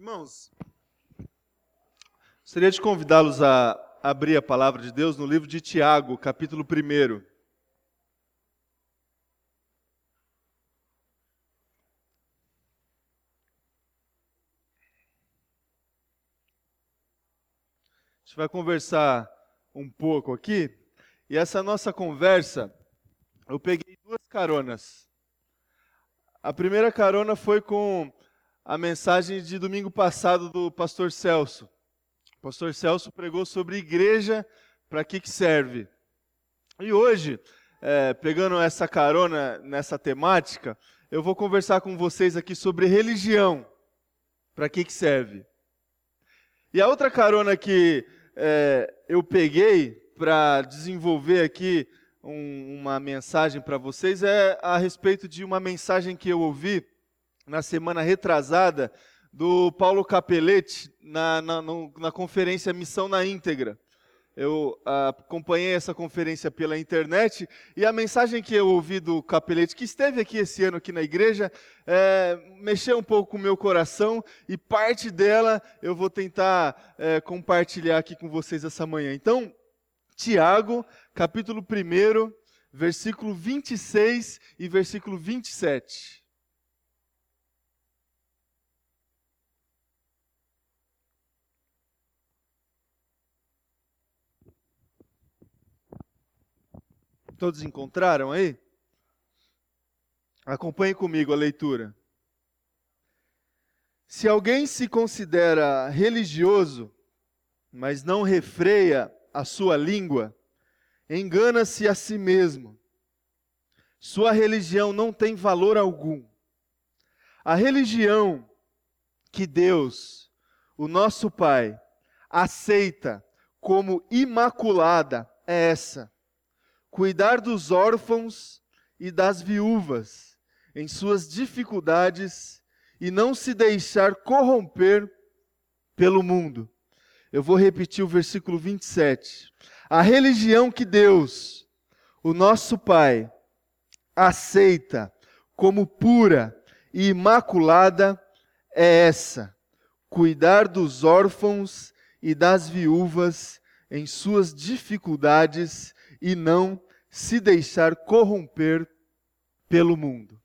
Irmãos, gostaria de convidá-los a abrir a palavra de Deus no livro de Tiago, capítulo 1. A gente vai conversar um pouco aqui, e essa nossa conversa, eu peguei duas caronas. A primeira carona foi com a mensagem de domingo passado do pastor Celso. O pastor Celso pregou sobre igreja, para que, que serve. E hoje, é, pegando essa carona nessa temática, eu vou conversar com vocês aqui sobre religião, para que, que serve. E a outra carona que é, eu peguei para desenvolver aqui um, uma mensagem para vocês é a respeito de uma mensagem que eu ouvi na semana retrasada do Paulo Capelletti na, na, na conferência Missão na Íntegra. Eu ah, acompanhei essa conferência pela internet e a mensagem que eu ouvi do Capelete, que esteve aqui esse ano aqui na igreja, é, mexeu um pouco com o meu coração e parte dela eu vou tentar é, compartilhar aqui com vocês essa manhã. Então, Tiago, capítulo 1, versículo 26 e versículo 27. Todos encontraram aí? Acompanhe comigo a leitura. Se alguém se considera religioso, mas não refreia a sua língua, engana-se a si mesmo. Sua religião não tem valor algum. A religião que Deus, o nosso Pai, aceita como imaculada é essa cuidar dos órfãos e das viúvas em suas dificuldades e não se deixar corromper pelo mundo. Eu vou repetir o versículo 27. A religião que Deus, o nosso Pai, aceita como pura e imaculada é essa: cuidar dos órfãos e das viúvas em suas dificuldades e não se deixar corromper pelo mundo.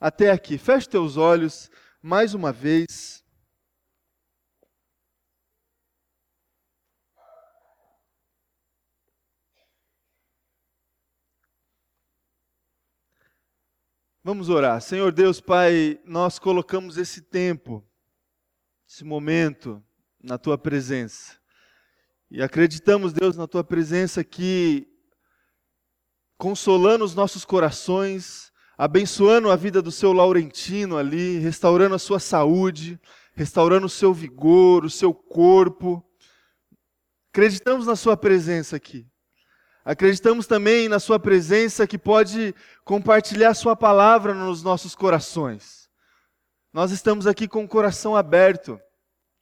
Até aqui, feche teus olhos mais uma vez. Vamos orar. Senhor Deus, Pai, nós colocamos esse tempo, esse momento na tua presença. E acreditamos, Deus, na tua presença que consolando os nossos corações, abençoando a vida do seu Laurentino ali, restaurando a sua saúde, restaurando o seu vigor, o seu corpo. Acreditamos na sua presença aqui. Acreditamos também na sua presença que pode compartilhar a sua palavra nos nossos corações. Nós estamos aqui com o coração aberto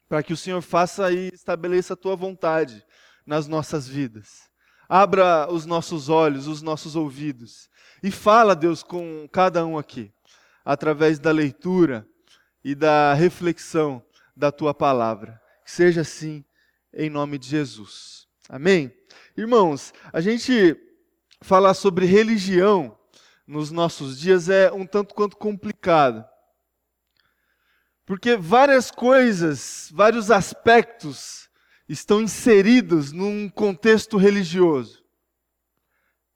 para que o Senhor faça e estabeleça a tua vontade nas nossas vidas. Abra os nossos olhos, os nossos ouvidos. E fala, Deus, com cada um aqui, através da leitura e da reflexão da tua palavra. Que seja assim, em nome de Jesus. Amém? Irmãos, a gente falar sobre religião nos nossos dias é um tanto quanto complicado. Porque várias coisas, vários aspectos estão inseridos num contexto religioso.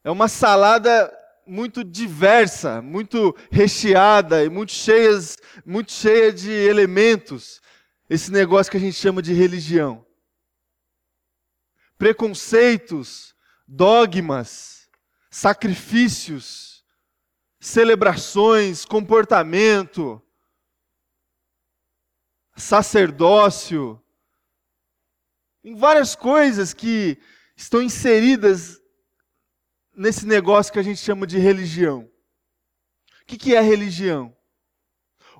É uma salada muito diversa, muito recheada e muito cheias, muito cheia de elementos. Esse negócio que a gente chama de religião. Preconceitos, dogmas, sacrifícios, celebrações, comportamento, sacerdócio, em várias coisas que estão inseridas nesse negócio que a gente chama de religião. O que é religião?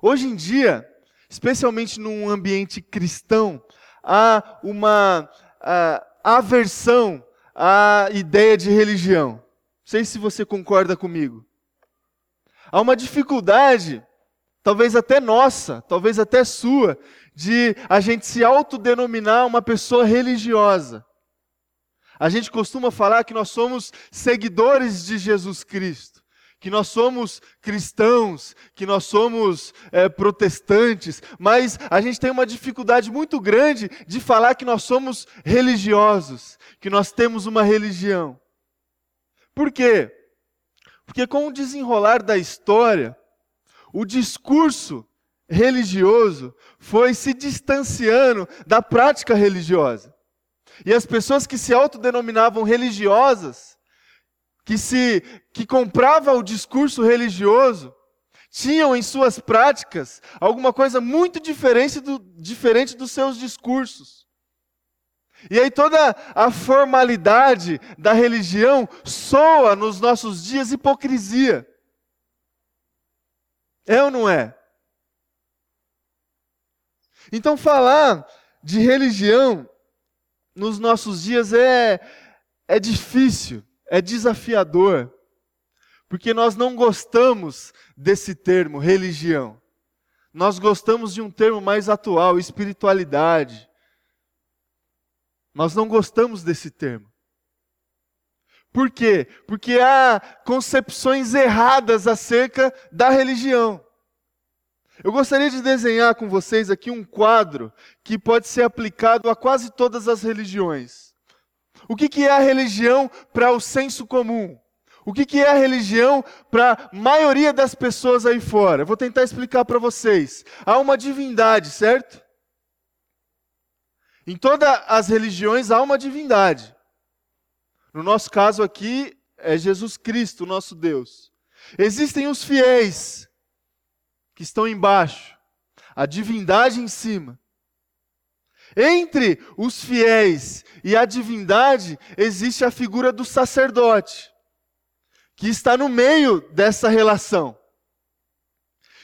Hoje em dia, especialmente num ambiente cristão, há uma aversão à ideia de religião. Não sei se você concorda comigo. Há uma dificuldade talvez até nossa, talvez até sua, de a gente se autodenominar uma pessoa religiosa. A gente costuma falar que nós somos seguidores de Jesus Cristo, que nós somos cristãos, que nós somos é, protestantes, mas a gente tem uma dificuldade muito grande de falar que nós somos religiosos, que nós temos uma religião. Por quê? Porque com o desenrolar da história, o discurso religioso foi se distanciando da prática religiosa. E as pessoas que se autodenominavam religiosas, que se que compravam o discurso religioso, tinham em suas práticas alguma coisa muito diferente, do, diferente dos seus discursos. E aí toda a formalidade da religião soa nos nossos dias hipocrisia. É ou não é? Então falar de religião nos nossos dias é, é difícil, é desafiador, porque nós não gostamos desse termo, religião. Nós gostamos de um termo mais atual, espiritualidade. Nós não gostamos desse termo. Por quê? Porque há concepções erradas acerca da religião. Eu gostaria de desenhar com vocês aqui um quadro que pode ser aplicado a quase todas as religiões. O que, que é a religião para o senso comum? O que, que é a religião para a maioria das pessoas aí fora? Eu vou tentar explicar para vocês. Há uma divindade, certo? Em todas as religiões há uma divindade. No nosso caso aqui é Jesus Cristo, nosso Deus. Existem os fiéis, que estão embaixo, a divindade em cima. Entre os fiéis e a divindade existe a figura do sacerdote, que está no meio dessa relação.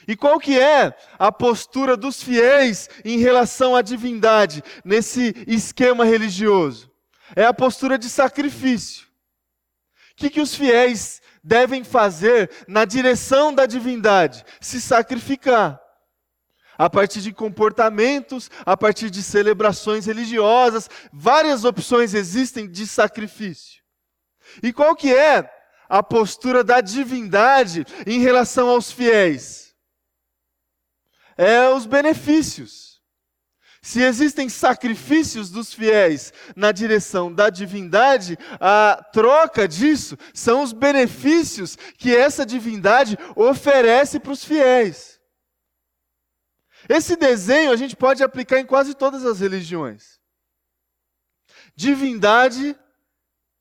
E qual que é a postura dos fiéis em relação à divindade nesse esquema religioso? É a postura de sacrifício. O que, que os fiéis devem fazer na direção da divindade? Se sacrificar. A partir de comportamentos, a partir de celebrações religiosas, várias opções existem de sacrifício. E qual que é a postura da divindade em relação aos fiéis? É os benefícios. Se existem sacrifícios dos fiéis na direção da divindade, a troca disso são os benefícios que essa divindade oferece para os fiéis. Esse desenho a gente pode aplicar em quase todas as religiões. Divindade,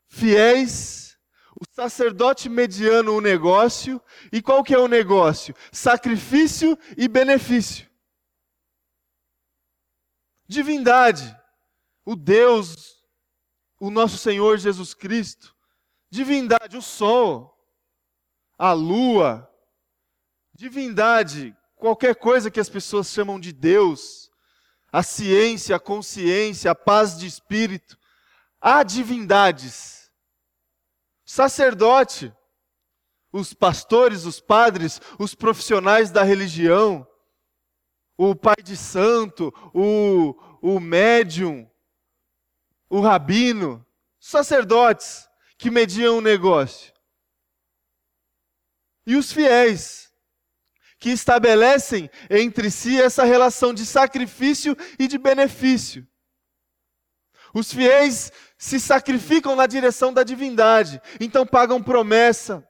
fiéis, o sacerdote mediano o negócio, e qual que é o negócio? Sacrifício e benefício divindade, o Deus, o nosso Senhor Jesus Cristo, divindade, o sol, a lua, divindade, qualquer coisa que as pessoas chamam de Deus, a ciência, a consciência, a paz de espírito, há divindades. Sacerdote, os pastores, os padres, os profissionais da religião, o pai de santo, o, o médium, o rabino, sacerdotes que mediam o negócio. E os fiéis, que estabelecem entre si essa relação de sacrifício e de benefício. Os fiéis se sacrificam na direção da divindade, então pagam promessa,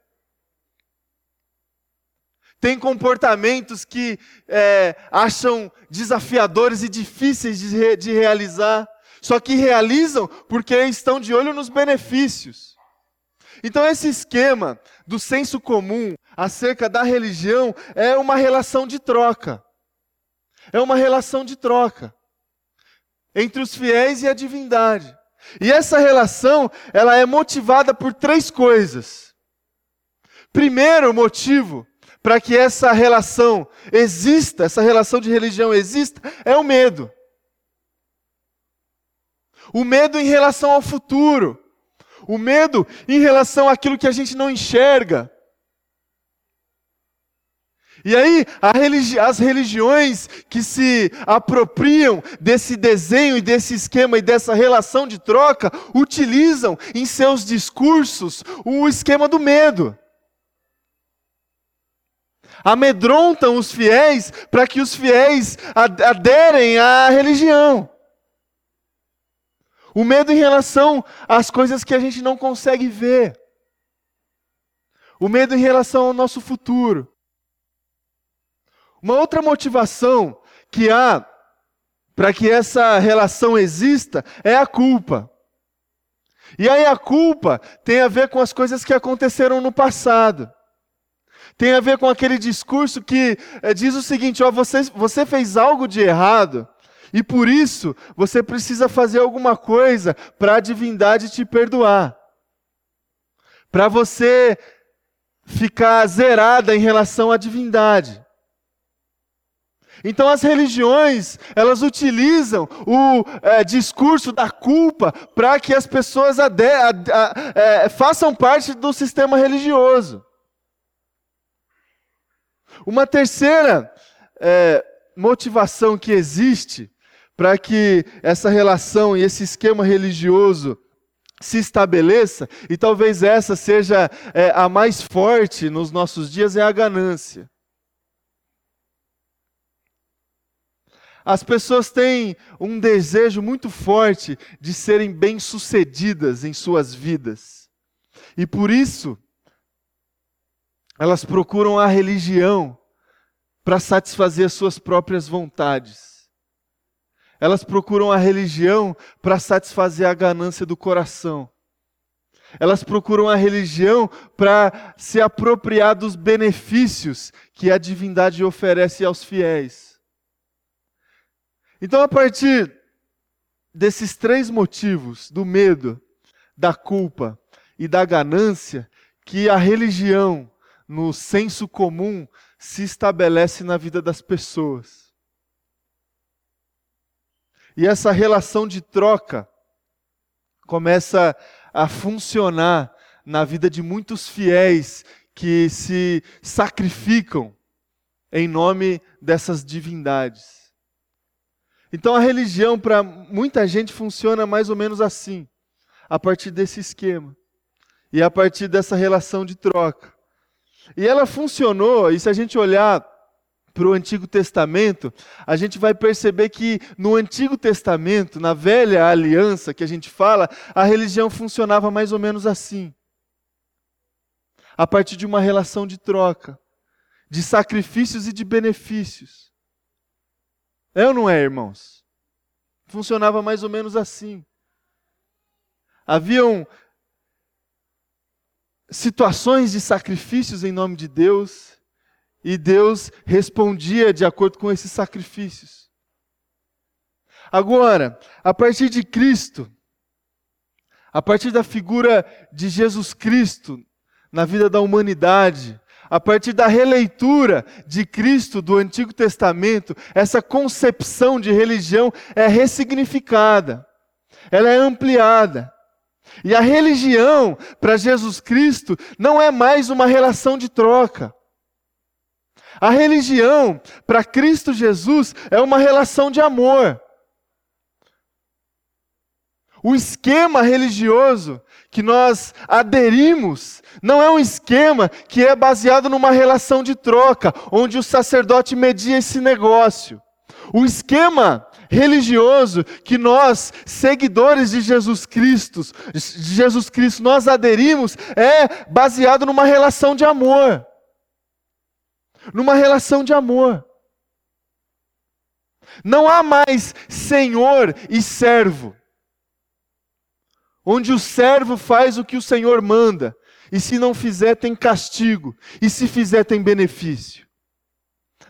tem comportamentos que é, acham desafiadores e difíceis de, re, de realizar, só que realizam porque estão de olho nos benefícios. Então, esse esquema do senso comum acerca da religião é uma relação de troca. É uma relação de troca entre os fiéis e a divindade. E essa relação, ela é motivada por três coisas. Primeiro motivo para que essa relação exista, essa relação de religião exista, é o medo. O medo em relação ao futuro. O medo em relação àquilo que a gente não enxerga. E aí, religi as religiões que se apropriam desse desenho e desse esquema e dessa relação de troca, utilizam em seus discursos o esquema do medo. Amedrontam os fiéis para que os fiéis aderem à religião. O medo em relação às coisas que a gente não consegue ver. O medo em relação ao nosso futuro. Uma outra motivação que há para que essa relação exista é a culpa. E aí a culpa tem a ver com as coisas que aconteceram no passado. Tem a ver com aquele discurso que é, diz o seguinte: ó, você, você fez algo de errado, e por isso você precisa fazer alguma coisa para a divindade te perdoar. Para você ficar zerada em relação à divindade. Então as religiões, elas utilizam o é, discurso da culpa para que as pessoas ade, a, a, é, façam parte do sistema religioso. Uma terceira é, motivação que existe para que essa relação e esse esquema religioso se estabeleça, e talvez essa seja é, a mais forte nos nossos dias, é a ganância. As pessoas têm um desejo muito forte de serem bem-sucedidas em suas vidas. E por isso, elas procuram a religião para satisfazer as suas próprias vontades. Elas procuram a religião para satisfazer a ganância do coração. Elas procuram a religião para se apropriar dos benefícios que a divindade oferece aos fiéis. Então, a partir desses três motivos, do medo, da culpa e da ganância, que a religião, no senso comum, se estabelece na vida das pessoas. E essa relação de troca começa a funcionar na vida de muitos fiéis que se sacrificam em nome dessas divindades. Então a religião para muita gente funciona mais ou menos assim, a partir desse esquema e a partir dessa relação de troca. E ela funcionou, e se a gente olhar para o Antigo Testamento, a gente vai perceber que no Antigo Testamento, na velha aliança que a gente fala, a religião funcionava mais ou menos assim. A partir de uma relação de troca, de sacrifícios e de benefícios. É ou não é, irmãos? Funcionava mais ou menos assim. Haviam situações de sacrifícios em nome de Deus, e Deus respondia de acordo com esses sacrifícios. Agora, a partir de Cristo, a partir da figura de Jesus Cristo na vida da humanidade, a partir da releitura de Cristo do Antigo Testamento, essa concepção de religião é ressignificada, ela é ampliada. E a religião para Jesus Cristo não é mais uma relação de troca. A religião para Cristo Jesus é uma relação de amor. O esquema religioso que nós aderimos não é um esquema que é baseado numa relação de troca, onde o sacerdote media esse negócio. O esquema religioso que nós, seguidores de Jesus Cristo, de Jesus Cristo, nós aderimos é baseado numa relação de amor. Numa relação de amor. Não há mais senhor e servo onde o servo faz o que o Senhor manda, e se não fizer, tem castigo, e se fizer, tem benefício.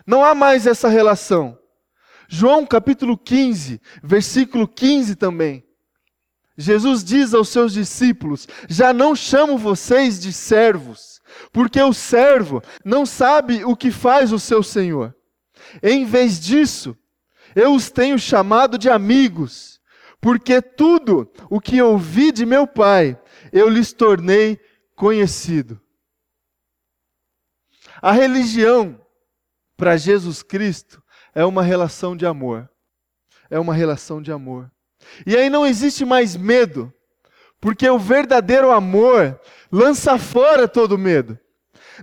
Não há mais essa relação. João capítulo 15, versículo 15 também. Jesus diz aos seus discípulos: Já não chamo vocês de servos, porque o servo não sabe o que faz o seu senhor. Em vez disso, eu os tenho chamado de amigos porque tudo o que ouvi de meu Pai, eu lhes tornei conhecido. A religião para Jesus Cristo é uma relação de amor. É uma relação de amor. E aí não existe mais medo, porque o verdadeiro amor lança fora todo medo.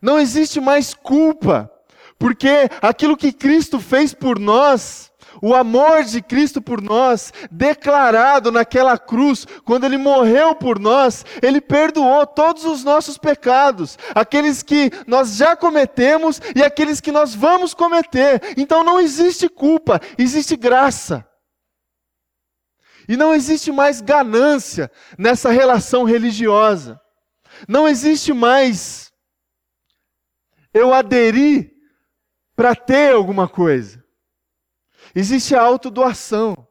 Não existe mais culpa, porque aquilo que Cristo fez por nós, o amor de Cristo por nós, declarado naquela cruz, quando Ele morreu por nós, Ele perdoou todos os nossos pecados, aqueles que nós já cometemos e aqueles que nós vamos cometer. Então não existe culpa, existe graça. E não existe mais ganância nessa relação religiosa. Não existe mais eu aderir para ter alguma coisa. Existe a autodoação.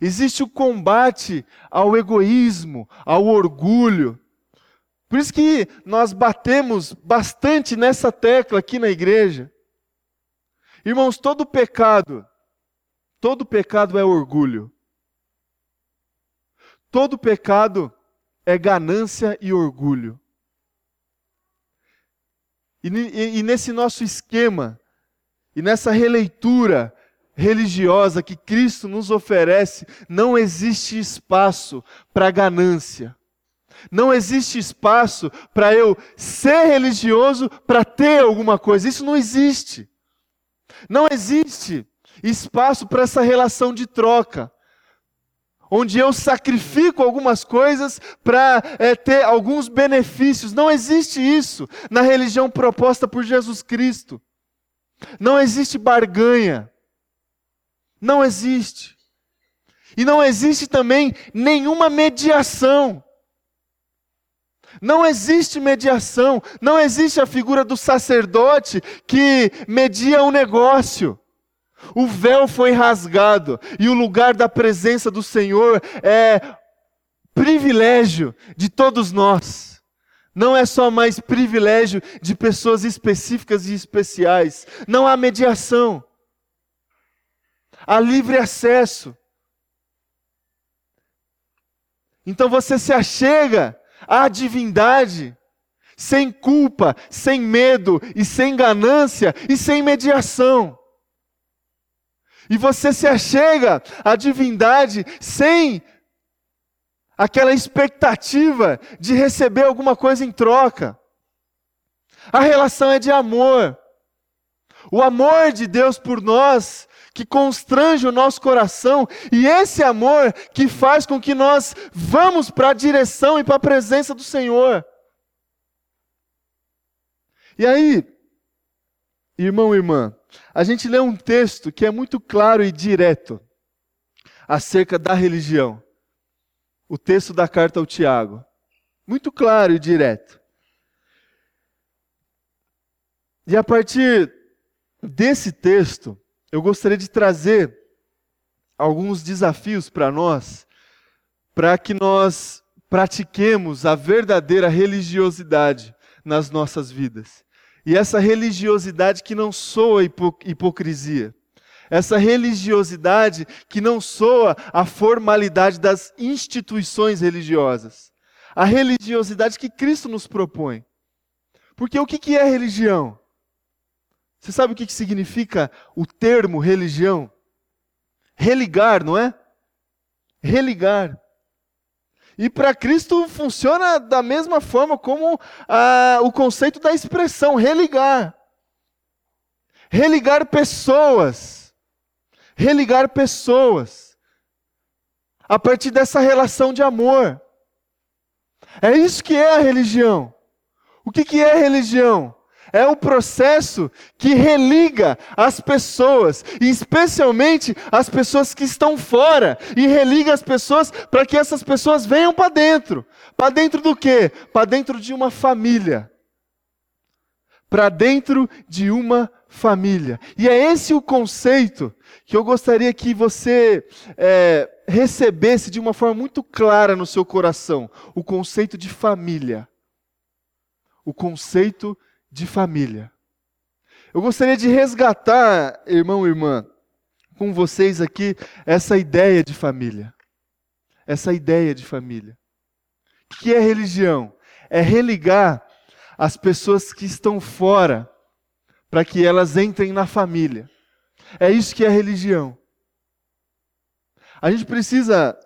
Existe o combate ao egoísmo, ao orgulho. Por isso que nós batemos bastante nessa tecla aqui na igreja. Irmãos, todo pecado, todo pecado é orgulho. Todo pecado é ganância e orgulho. E, e, e nesse nosso esquema, e nessa releitura religiosa que Cristo nos oferece, não existe espaço para ganância. Não existe espaço para eu ser religioso para ter alguma coisa. Isso não existe. Não existe espaço para essa relação de troca onde eu sacrifico algumas coisas para é, ter alguns benefícios. Não existe isso na religião proposta por Jesus Cristo. Não existe barganha. Não existe. E não existe também nenhuma mediação. Não existe mediação, não existe a figura do sacerdote que media um negócio. O véu foi rasgado e o lugar da presença do Senhor é privilégio de todos nós. Não é só mais privilégio de pessoas específicas e especiais. Não há mediação. Há livre acesso. Então você se achega à divindade sem culpa, sem medo e sem ganância e sem mediação. E você se achega à divindade sem aquela expectativa de receber alguma coisa em troca. A relação é de amor. O amor de Deus por nós que constrange o nosso coração, e esse amor que faz com que nós vamos para a direção e para a presença do Senhor. E aí, irmão e irmã, a gente lê um texto que é muito claro e direto acerca da religião. O texto da carta ao Tiago. Muito claro e direto. E a partir desse texto, eu gostaria de trazer alguns desafios para nós, para que nós pratiquemos a verdadeira religiosidade nas nossas vidas. E essa religiosidade que não soa hipocrisia. Essa religiosidade que não soa a formalidade das instituições religiosas. A religiosidade que Cristo nos propõe. Porque o que é religião? Você sabe o que significa o termo religião? Religar, não é? Religar. E para Cristo funciona da mesma forma como ah, o conceito da expressão religar. Religar pessoas. Religar pessoas. A partir dessa relação de amor. É isso que é a religião. O que, que é religião? É o processo que religa as pessoas, e especialmente as pessoas que estão fora, e religa as pessoas para que essas pessoas venham para dentro. Para dentro do quê? Para dentro de uma família. Para dentro de uma família. E é esse o conceito que eu gostaria que você é, recebesse de uma forma muito clara no seu coração: o conceito de família. O conceito de família. Eu gostaria de resgatar, irmão e irmã, com vocês aqui, essa ideia de família. Essa ideia de família. O que é religião? É religar as pessoas que estão fora para que elas entrem na família. É isso que é religião. A gente precisa,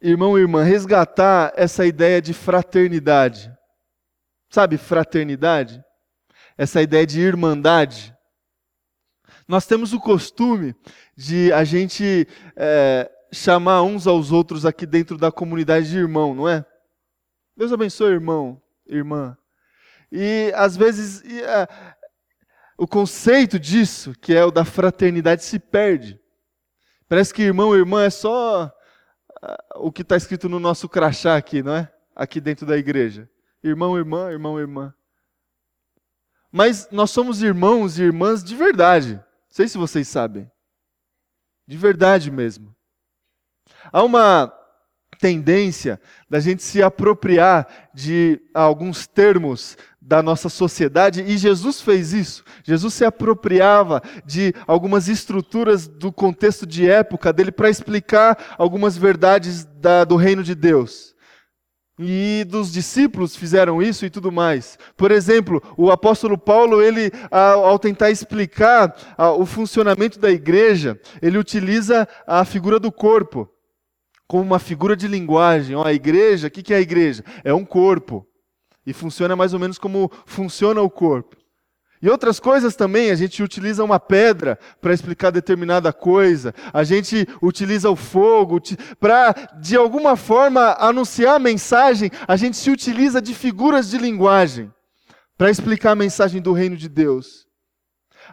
irmão e irmã, resgatar essa ideia de fraternidade. Sabe, fraternidade? Essa ideia de irmandade. Nós temos o costume de a gente é, chamar uns aos outros aqui dentro da comunidade de irmão, não é? Deus abençoe, irmão, irmã. E às vezes é, o conceito disso, que é o da fraternidade, se perde. Parece que irmão e irmã é só o que está escrito no nosso crachá aqui, não é? Aqui dentro da igreja. Irmão, irmã, irmão, irmã. Mas nós somos irmãos e irmãs de verdade. Não sei se vocês sabem. De verdade mesmo. Há uma tendência da gente se apropriar de alguns termos da nossa sociedade e Jesus fez isso. Jesus se apropriava de algumas estruturas do contexto de época dele para explicar algumas verdades da, do reino de Deus. E dos discípulos fizeram isso e tudo mais. Por exemplo, o apóstolo Paulo, ele, ao tentar explicar o funcionamento da igreja, ele utiliza a figura do corpo como uma figura de linguagem. Ó, a igreja, o que, que é a igreja? É um corpo. E funciona mais ou menos como funciona o corpo. E outras coisas também, a gente utiliza uma pedra para explicar determinada coisa, a gente utiliza o fogo para, de alguma forma, anunciar a mensagem, a gente se utiliza de figuras de linguagem para explicar a mensagem do reino de Deus.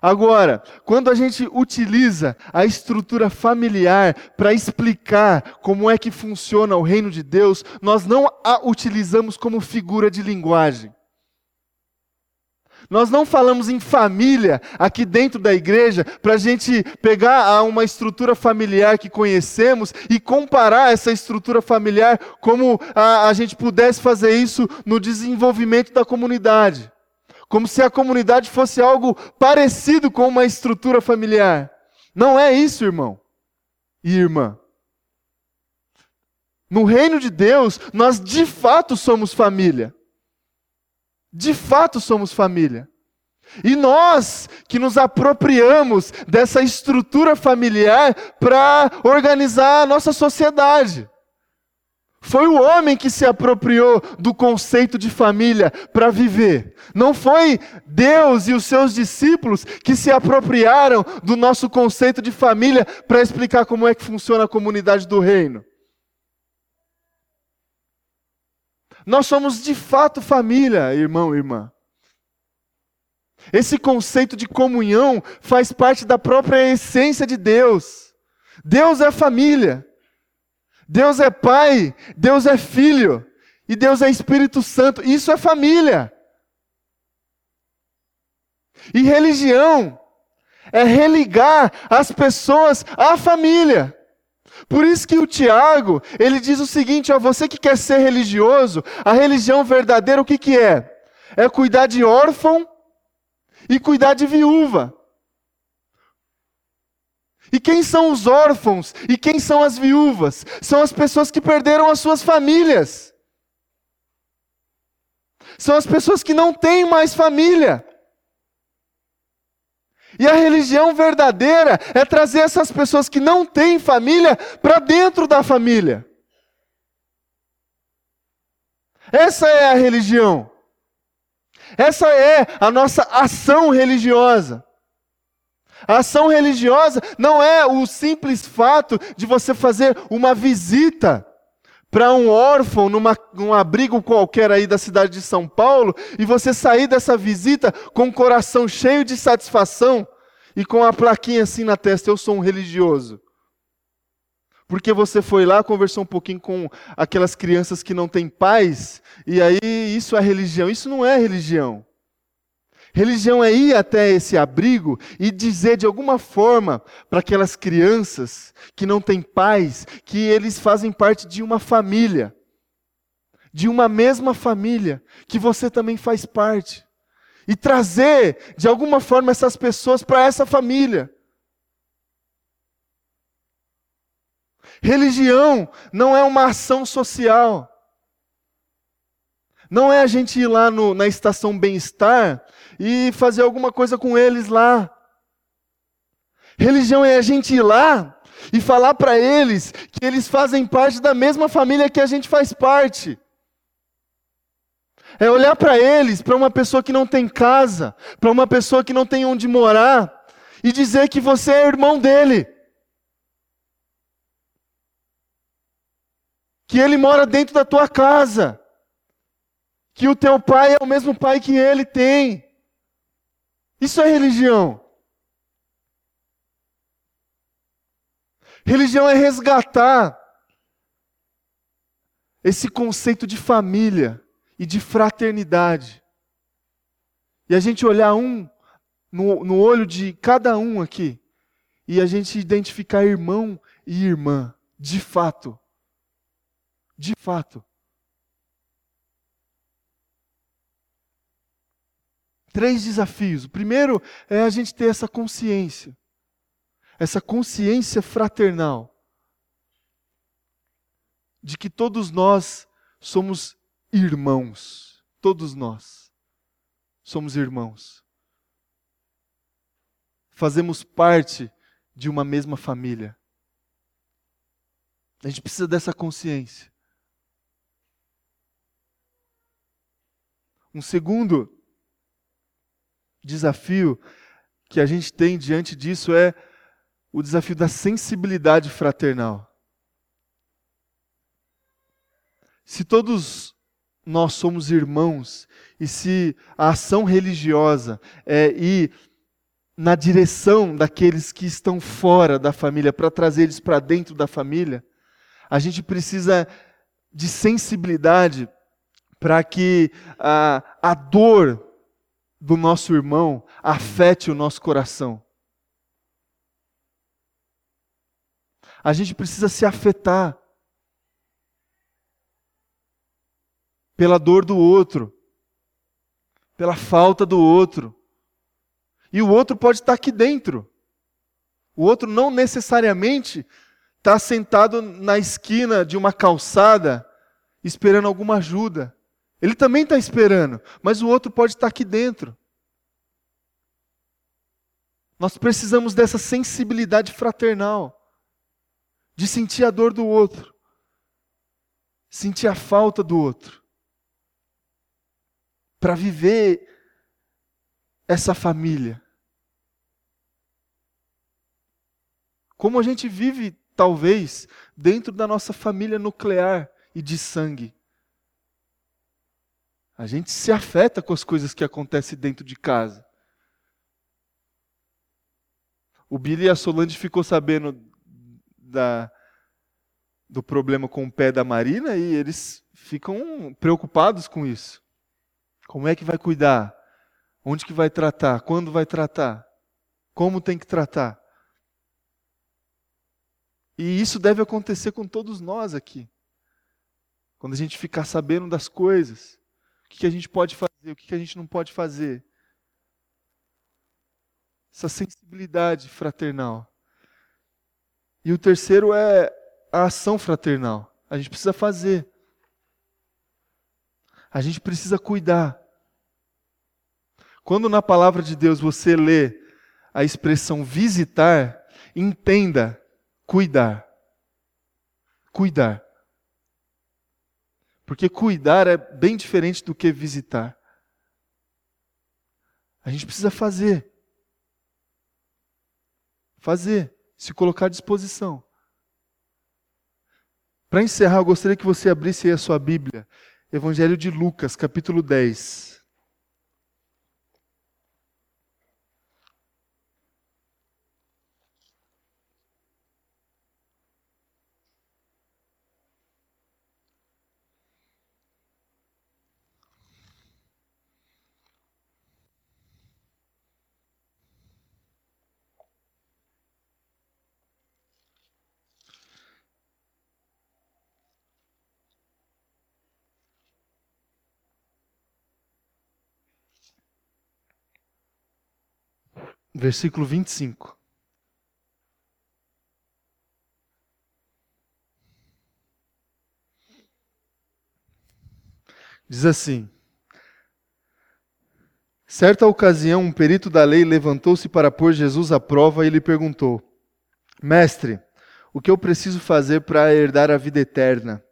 Agora, quando a gente utiliza a estrutura familiar para explicar como é que funciona o reino de Deus, nós não a utilizamos como figura de linguagem. Nós não falamos em família aqui dentro da igreja para a gente pegar uma estrutura familiar que conhecemos e comparar essa estrutura familiar como a, a gente pudesse fazer isso no desenvolvimento da comunidade como se a comunidade fosse algo parecido com uma estrutura familiar. Não é isso, irmão e irmã. No reino de Deus, nós de fato somos família. De fato somos família. E nós que nos apropriamos dessa estrutura familiar para organizar a nossa sociedade. Foi o homem que se apropriou do conceito de família para viver. Não foi Deus e os seus discípulos que se apropriaram do nosso conceito de família para explicar como é que funciona a comunidade do reino. Nós somos de fato família, irmão e irmã. Esse conceito de comunhão faz parte da própria essência de Deus. Deus é família. Deus é Pai, Deus é Filho e Deus é Espírito Santo. Isso é família. E religião é religar as pessoas à família. Por isso que o Tiago, ele diz o seguinte, ó, você que quer ser religioso, a religião verdadeira o que que é? É cuidar de órfão e cuidar de viúva. E quem são os órfãos? E quem são as viúvas? São as pessoas que perderam as suas famílias. São as pessoas que não têm mais família. E a religião verdadeira é trazer essas pessoas que não têm família para dentro da família. Essa é a religião. Essa é a nossa ação religiosa. A ação religiosa não é o simples fato de você fazer uma visita para um órfão numa, num abrigo qualquer aí da cidade de São Paulo e você sair dessa visita com o coração cheio de satisfação e com a plaquinha assim na testa: Eu sou um religioso. Porque você foi lá, conversou um pouquinho com aquelas crianças que não têm pais, e aí isso é religião. Isso não é religião. Religião é ir até esse abrigo e dizer de alguma forma para aquelas crianças que não têm pais que eles fazem parte de uma família, de uma mesma família, que você também faz parte. E trazer de alguma forma essas pessoas para essa família. Religião não é uma ação social. Não é a gente ir lá no, na estação bem-estar e fazer alguma coisa com eles lá. Religião é a gente ir lá e falar para eles que eles fazem parte da mesma família que a gente faz parte. É olhar para eles, para uma pessoa que não tem casa, para uma pessoa que não tem onde morar, e dizer que você é irmão dele. Que ele mora dentro da tua casa. Que o teu pai é o mesmo pai que ele tem. Isso é religião. Religião é resgatar esse conceito de família e de fraternidade. E a gente olhar um no, no olho de cada um aqui e a gente identificar irmão e irmã, de fato. De fato. Três desafios. O primeiro é a gente ter essa consciência, essa consciência fraternal, de que todos nós somos irmãos. Todos nós somos irmãos. Fazemos parte de uma mesma família. A gente precisa dessa consciência. Um segundo desafio que a gente tem diante disso é o desafio da sensibilidade fraternal. Se todos nós somos irmãos, e se a ação religiosa é ir na direção daqueles que estão fora da família, para trazer eles para dentro da família, a gente precisa de sensibilidade para que a, a dor do nosso irmão afete o nosso coração. A gente precisa se afetar. pela dor do outro, pela falta do outro. E o outro pode estar aqui dentro. O outro não necessariamente está sentado na esquina de uma calçada esperando alguma ajuda. Ele também está esperando, mas o outro pode estar aqui dentro. Nós precisamos dessa sensibilidade fraternal, de sentir a dor do outro, sentir a falta do outro para viver essa família. Como a gente vive, talvez, dentro da nossa família nuclear e de sangue. A gente se afeta com as coisas que acontecem dentro de casa. O Billy e a Solange ficou sabendo da, do problema com o pé da Marina e eles ficam preocupados com isso. Como é que vai cuidar? Onde que vai tratar? Quando vai tratar? Como tem que tratar? E isso deve acontecer com todos nós aqui. Quando a gente ficar sabendo das coisas, que, a gente pode fazer, o que a gente não pode fazer. Essa sensibilidade fraternal. E o terceiro é a ação fraternal. A gente precisa fazer. A gente precisa cuidar. Quando na palavra de Deus você lê a expressão visitar, entenda cuidar. Cuidar. Porque cuidar é bem diferente do que visitar. A gente precisa fazer. Fazer. Se colocar à disposição. Para encerrar, eu gostaria que você abrisse aí a sua Bíblia Evangelho de Lucas, capítulo 10. Versículo 25. Diz assim: Certa ocasião, um perito da lei levantou-se para pôr Jesus à prova e lhe perguntou: Mestre, o que eu preciso fazer para herdar a vida eterna?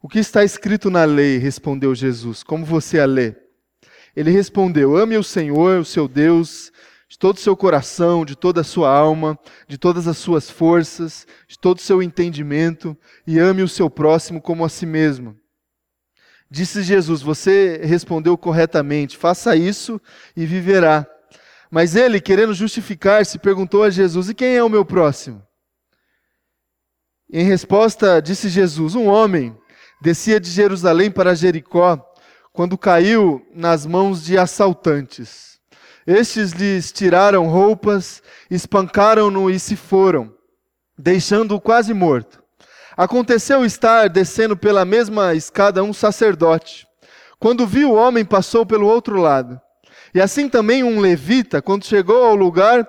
O que está escrito na lei? respondeu Jesus. Como você a lê? Ele respondeu: Ame o Senhor, o seu Deus, de todo o seu coração, de toda a sua alma, de todas as suas forças, de todo o seu entendimento, e ame o seu próximo como a si mesmo. Disse Jesus: Você respondeu corretamente, faça isso e viverá. Mas ele, querendo justificar-se, perguntou a Jesus: E quem é o meu próximo? Em resposta, disse Jesus: Um homem descia de Jerusalém para Jericó quando caiu nas mãos de assaltantes. Estes lhes tiraram roupas, espancaram-no e se foram, deixando-o quase morto. Aconteceu estar descendo pela mesma escada um sacerdote. Quando viu o homem, passou pelo outro lado. E assim também um levita, quando chegou ao lugar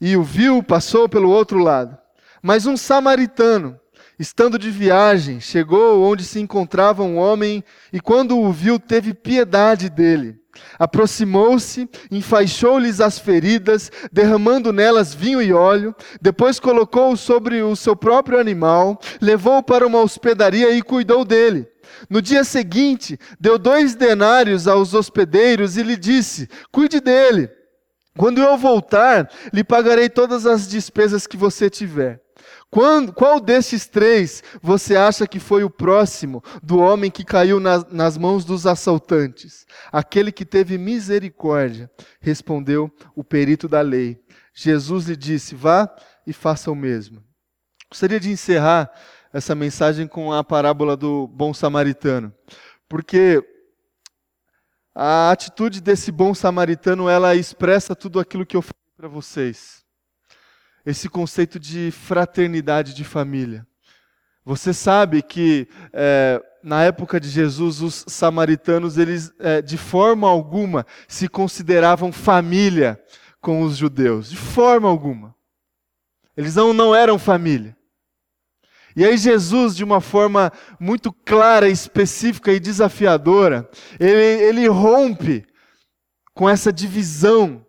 e o viu, passou pelo outro lado. Mas um samaritano, estando de viagem, chegou onde se encontrava um homem e, quando o viu, teve piedade dele. Aproximou-se, enfaixou-lhes as feridas, derramando nelas vinho e óleo, depois colocou-o sobre o seu próprio animal, levou-o para uma hospedaria e cuidou dele. No dia seguinte, deu dois denários aos hospedeiros e lhe disse: Cuide dele. Quando eu voltar, lhe pagarei todas as despesas que você tiver. Quando, qual destes três você acha que foi o próximo do homem que caiu nas, nas mãos dos assaltantes? Aquele que teve misericórdia, respondeu o perito da lei. Jesus lhe disse: Vá e faça o mesmo. Gostaria de encerrar essa mensagem com a parábola do bom samaritano, porque a atitude desse bom samaritano ela expressa tudo aquilo que eu falei para vocês esse conceito de fraternidade de família. Você sabe que é, na época de Jesus os samaritanos eles é, de forma alguma se consideravam família com os judeus, de forma alguma. Eles não, não eram família. E aí Jesus, de uma forma muito clara, específica e desafiadora, ele, ele rompe com essa divisão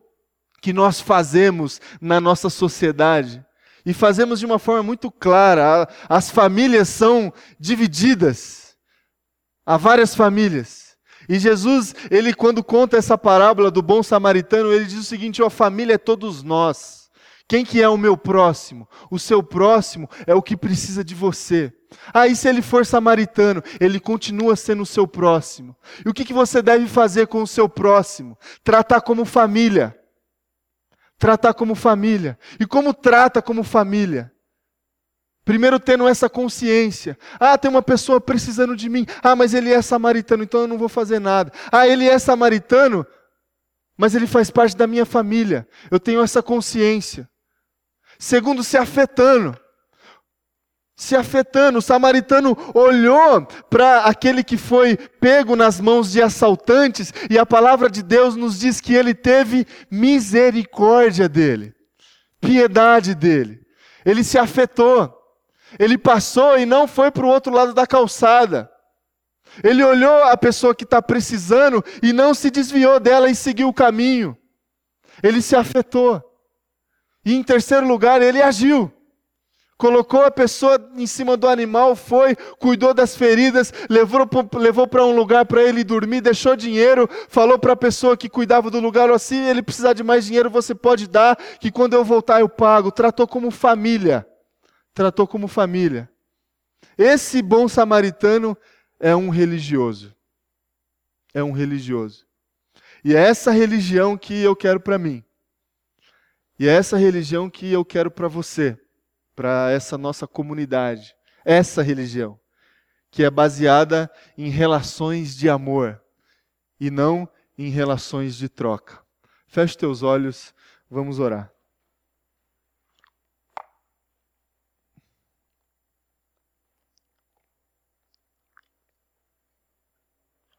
que nós fazemos na nossa sociedade. E fazemos de uma forma muito clara. As famílias são divididas. Há várias famílias. E Jesus, ele quando conta essa parábola do bom samaritano, ele diz o seguinte: a família é todos nós. Quem que é o meu próximo? O seu próximo é o que precisa de você. Aí, ah, se ele for samaritano, ele continua sendo o seu próximo. E o que, que você deve fazer com o seu próximo? Tratar como família tratar como família. E como trata como família? Primeiro tendo essa consciência. Ah, tem uma pessoa precisando de mim. Ah, mas ele é samaritano, então eu não vou fazer nada. Ah, ele é samaritano, mas ele faz parte da minha família. Eu tenho essa consciência. Segundo, se afetando se afetando. O samaritano olhou para aquele que foi pego nas mãos de assaltantes, e a palavra de Deus nos diz que ele teve misericórdia dele, piedade dele. Ele se afetou. Ele passou e não foi para o outro lado da calçada. Ele olhou a pessoa que está precisando e não se desviou dela e seguiu o caminho. Ele se afetou. E em terceiro lugar, ele agiu colocou a pessoa em cima do animal, foi, cuidou das feridas, levou, levou para um lugar para ele dormir, deixou dinheiro, falou para a pessoa que cuidava do lugar, se ele precisar de mais dinheiro, você pode dar, que quando eu voltar eu pago. Tratou como família. Tratou como família. Esse bom samaritano é um religioso. É um religioso. E é essa religião que eu quero para mim. E é essa religião que eu quero para você para essa nossa comunidade, essa religião, que é baseada em relações de amor e não em relações de troca. Feche teus olhos, vamos orar.